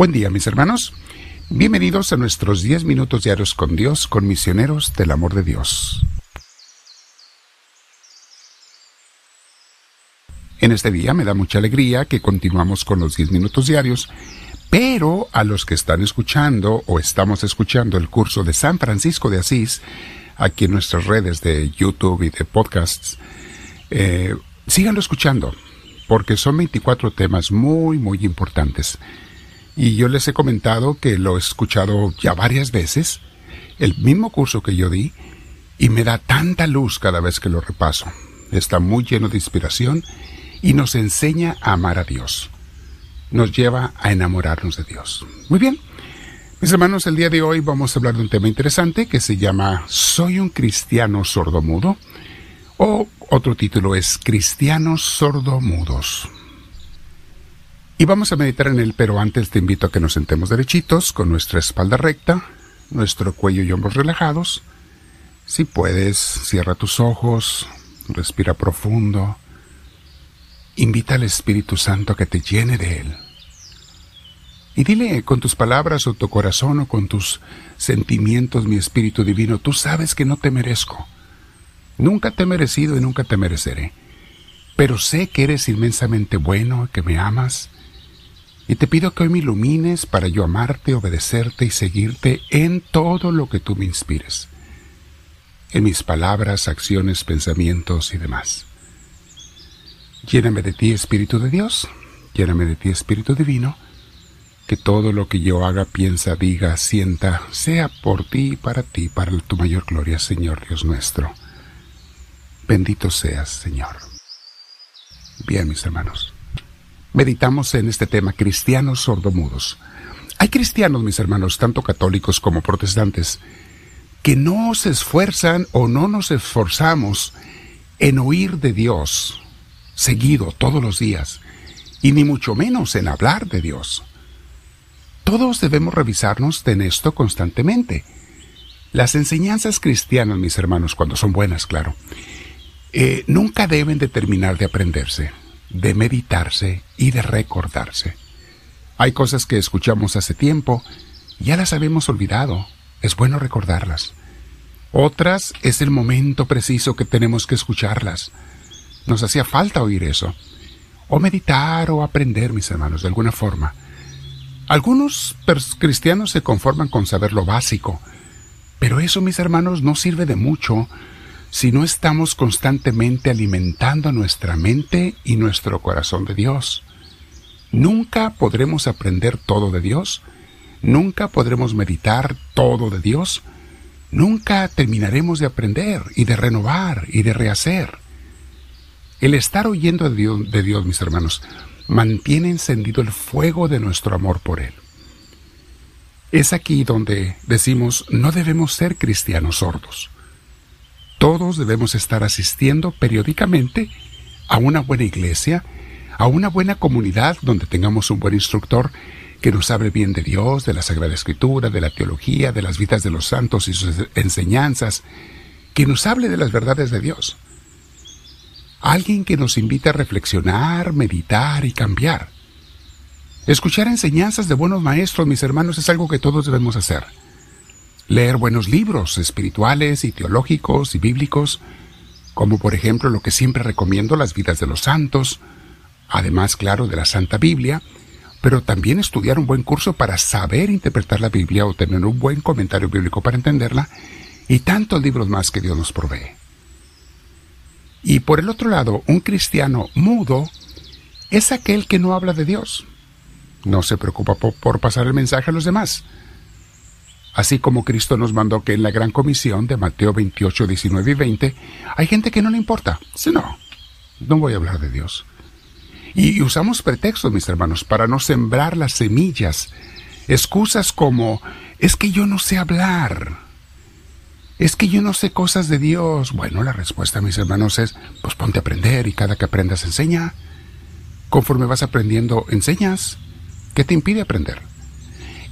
Buen día, mis hermanos. Bienvenidos a nuestros 10 minutos diarios con Dios, con misioneros del amor de Dios. En este día me da mucha alegría que continuamos con los 10 minutos diarios, pero a los que están escuchando o estamos escuchando el curso de San Francisco de Asís, aquí en nuestras redes de YouTube y de podcasts, eh, síganlo escuchando, porque son 24 temas muy, muy importantes. Y yo les he comentado que lo he escuchado ya varias veces, el mismo curso que yo di, y me da tanta luz cada vez que lo repaso. Está muy lleno de inspiración y nos enseña a amar a Dios. Nos lleva a enamorarnos de Dios. Muy bien. Mis hermanos, el día de hoy vamos a hablar de un tema interesante que se llama ¿Soy un cristiano sordomudo? O otro título es Cristianos sordomudos. Y vamos a meditar en él, pero antes te invito a que nos sentemos derechitos, con nuestra espalda recta, nuestro cuello y hombros relajados. Si puedes, cierra tus ojos, respira profundo. Invita al Espíritu Santo a que te llene de él. Y dile con tus palabras o tu corazón o con tus sentimientos, mi Espíritu Divino, tú sabes que no te merezco. Nunca te he merecido y nunca te mereceré. Pero sé que eres inmensamente bueno, que me amas y te pido que hoy me ilumines para yo amarte, obedecerte y seguirte en todo lo que tú me inspires, en mis palabras, acciones, pensamientos y demás. Lléname de ti, Espíritu de Dios, lléname de ti, Espíritu Divino, que todo lo que yo haga, piensa, diga, sienta, sea por ti y para ti, para tu mayor gloria, Señor Dios nuestro. Bendito seas, Señor. Bien, mis hermanos meditamos en este tema, cristianos sordomudos. Hay cristianos, mis hermanos, tanto católicos como protestantes, que no se esfuerzan o no nos esforzamos en oír de Dios seguido todos los días, y ni mucho menos en hablar de Dios. Todos debemos revisarnos en esto constantemente. Las enseñanzas cristianas, mis hermanos, cuando son buenas, claro, eh, nunca deben de terminar de aprenderse de meditarse y de recordarse. Hay cosas que escuchamos hace tiempo, ya las habíamos olvidado, es bueno recordarlas. Otras es el momento preciso que tenemos que escucharlas. Nos hacía falta oír eso. O meditar o aprender, mis hermanos, de alguna forma. Algunos cristianos se conforman con saber lo básico, pero eso, mis hermanos, no sirve de mucho si no estamos constantemente alimentando nuestra mente y nuestro corazón de Dios. Nunca podremos aprender todo de Dios, nunca podremos meditar todo de Dios, nunca terminaremos de aprender y de renovar y de rehacer. El estar oyendo de Dios, mis hermanos, mantiene encendido el fuego de nuestro amor por Él. Es aquí donde decimos no debemos ser cristianos sordos. Todos debemos estar asistiendo periódicamente a una buena iglesia, a una buena comunidad donde tengamos un buen instructor que nos hable bien de Dios, de la Sagrada Escritura, de la teología, de las vidas de los santos y sus enseñanzas, que nos hable de las verdades de Dios. Alguien que nos invite a reflexionar, meditar y cambiar. Escuchar enseñanzas de buenos maestros, mis hermanos, es algo que todos debemos hacer leer buenos libros espirituales y teológicos y bíblicos, como por ejemplo lo que siempre recomiendo, las vidas de los santos, además, claro, de la Santa Biblia, pero también estudiar un buen curso para saber interpretar la Biblia o tener un buen comentario bíblico para entenderla, y tantos libros más que Dios nos provee. Y por el otro lado, un cristiano mudo es aquel que no habla de Dios. No se preocupa por, pasar el mensaje a los demás Así como Cristo nos mandó que en la gran comisión de Mateo 28, 19 y 20, hay gente que no le importa. Si no, no voy a hablar de Dios. Y usamos pretextos, mis hermanos, para no sembrar las semillas. Excusas como, es que yo no sé hablar. Es que yo no sé cosas de Dios. Bueno, la respuesta, mis hermanos, es, pues ponte a aprender y cada que aprendas enseña. Conforme vas aprendiendo, enseñas. ¿Qué te impide aprender?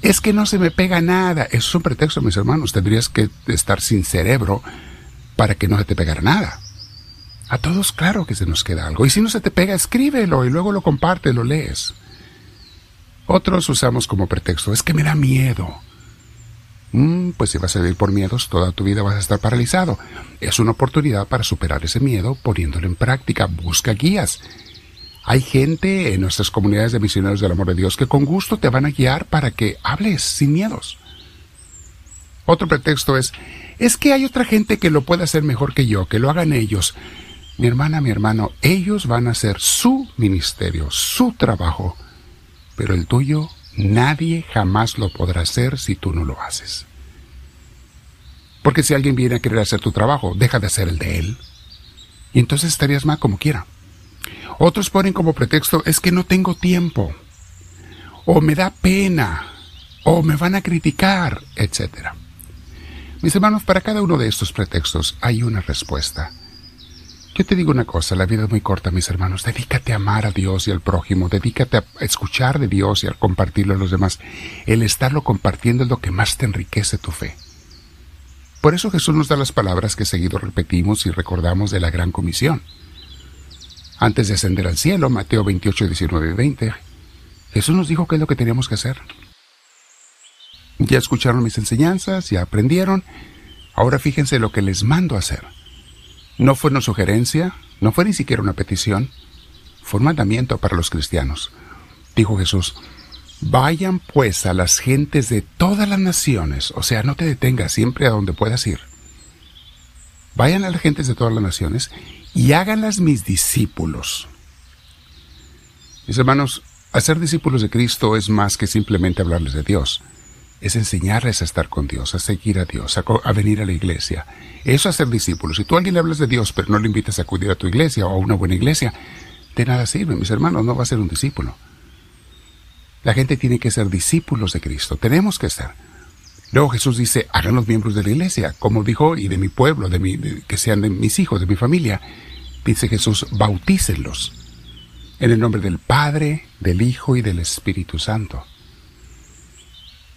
Es que no se me pega nada. Eso es un pretexto, mis hermanos. Tendrías que estar sin cerebro para que no se te pegara nada. A todos claro que se nos queda algo. Y si no se te pega, escríbelo y luego lo comparte, lo lees. Otros usamos como pretexto, es que me da miedo. Mm, pues si vas a vivir por miedos, toda tu vida vas a estar paralizado. Es una oportunidad para superar ese miedo poniéndolo en práctica. Busca guías. Hay gente en nuestras comunidades de misioneros del amor de Dios que con gusto te van a guiar para que hables sin miedos. Otro pretexto es, es que hay otra gente que lo puede hacer mejor que yo, que lo hagan ellos. Mi hermana, mi hermano, ellos van a hacer su ministerio, su trabajo, pero el tuyo nadie jamás lo podrá hacer si tú no lo haces. Porque si alguien viene a querer hacer tu trabajo, deja de hacer el de él. Y entonces estarías mal como quiera. Otros ponen como pretexto es que no tengo tiempo, o me da pena, o me van a criticar, etc. Mis hermanos, para cada uno de estos pretextos hay una respuesta. Yo te digo una cosa, la vida es muy corta, mis hermanos. Dedícate a amar a Dios y al prójimo, dedícate a escuchar de Dios y a compartirlo a los demás. El estarlo compartiendo es lo que más te enriquece tu fe. Por eso Jesús nos da las palabras que seguido repetimos y recordamos de la gran comisión. Antes de ascender al cielo, Mateo 28, 19 y 20, Jesús nos dijo qué es lo que teníamos que hacer. Ya escucharon mis enseñanzas, ya aprendieron. Ahora fíjense lo que les mando a hacer. No fue una sugerencia, no fue ni siquiera una petición, fue un mandamiento para los cristianos. Dijo Jesús, vayan pues a las gentes de todas las naciones, o sea, no te detengas siempre a donde puedas ir. Vayan a las gentes de todas las naciones y háganlas mis discípulos. Mis hermanos, hacer discípulos de Cristo es más que simplemente hablarles de Dios. Es enseñarles a estar con Dios, a seguir a Dios, a, venir a la iglesia. Eso es ser discípulos. Si tú a alguien le hablas de Dios, pero no le invitas a acudir a tu iglesia o a una buena iglesia, de nada sirve, mis hermanos, no va a ser un discípulo. La gente tiene que ser discípulos de Cristo. Tenemos que ser. Luego Jesús dice, hagan los miembros de la iglesia, como dijo, y de mi pueblo, de, mi, que sean de mis hijos, de mi familia. Dice Jesús, bautícenlos en el nombre del Padre, del Hijo y del Espíritu Santo.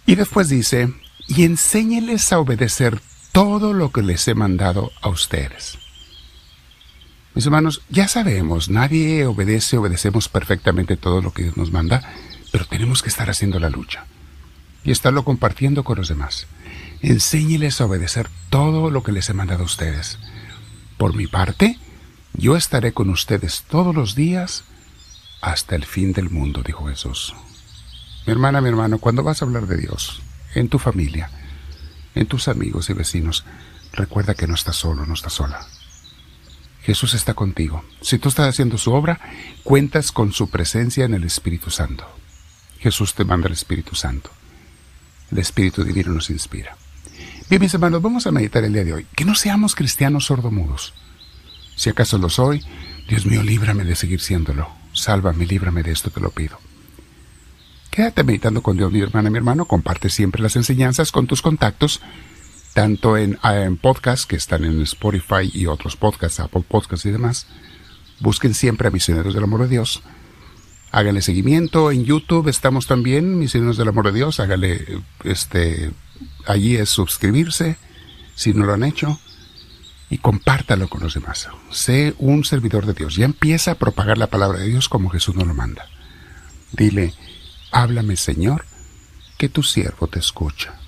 Y después dice, y enséñeles a obedecer todo lo que les he mandado a ustedes. Mis hermanos, ya sabemos, nadie obedece, obedecemos perfectamente todo lo que Dios nos manda, pero tenemos que estar haciendo la lucha y estarlo compartiendo con los demás. Enséñeles a obedecer todo lo que les he mandado a ustedes. Por mi parte, yo estaré con ustedes todos los días hasta el fin del mundo, dijo Jesús. Mi hermana, mi hermano, cuando vas a hablar de Dios, en tu familia, en tus amigos y vecinos, recuerda que no estás solo, no estás sola. Jesús está contigo. Si tú estás haciendo su obra, cuentas con su presencia en el Espíritu Santo. Jesús te manda el Espíritu Santo el Espíritu Divino nos inspira. Bien, mis hermanos, vamos a meditar el día de hoy. Que no seamos cristianos sordomudos. Si acaso lo soy, Dios mío, líbrame de seguir siéndolo. Sálvame, líbrame de esto, te lo pido. Quédate meditando con Dios, mi hermana, mi hermano. Comparte siempre las enseñanzas con tus contactos, tanto en, en podcasts que están en Spotify y otros podcasts, Apple Podcasts y demás. Busquen siempre a Misioneros del Amor de Dios hágale seguimiento. En YouTube estamos también, Misioneros del Amor de Dios, hágale, este, allí es suscribirse, si no lo han hecho, y compártalo con los demás. Sé un servidor de Dios. Ya empieza a propagar la palabra de Dios como Jesús nos lo manda. Dile, háblame Señor, que tu siervo te escucha.